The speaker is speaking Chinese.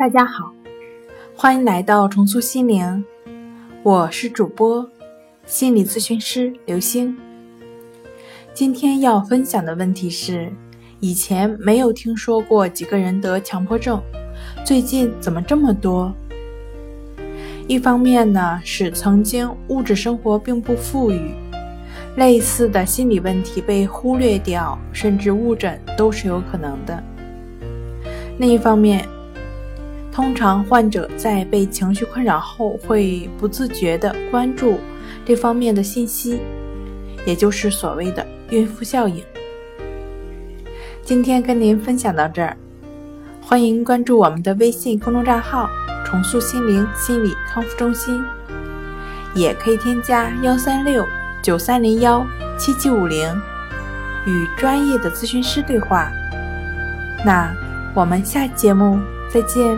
大家好，欢迎来到重塑心灵，我是主播心理咨询师刘星。今天要分享的问题是：以前没有听说过几个人得强迫症，最近怎么这么多？一方面呢，是曾经物质生活并不富裕，类似的心理问题被忽略掉，甚至误诊都是有可能的。另一方面，通常患者在被情绪困扰后，会不自觉地关注这方面的信息，也就是所谓的孕妇效应。今天跟您分享到这儿，欢迎关注我们的微信公众账号“重塑心灵心理康复中心”，也可以添加幺三六九三零幺七七五零，与专业的咨询师对话。那。我们下节目再见。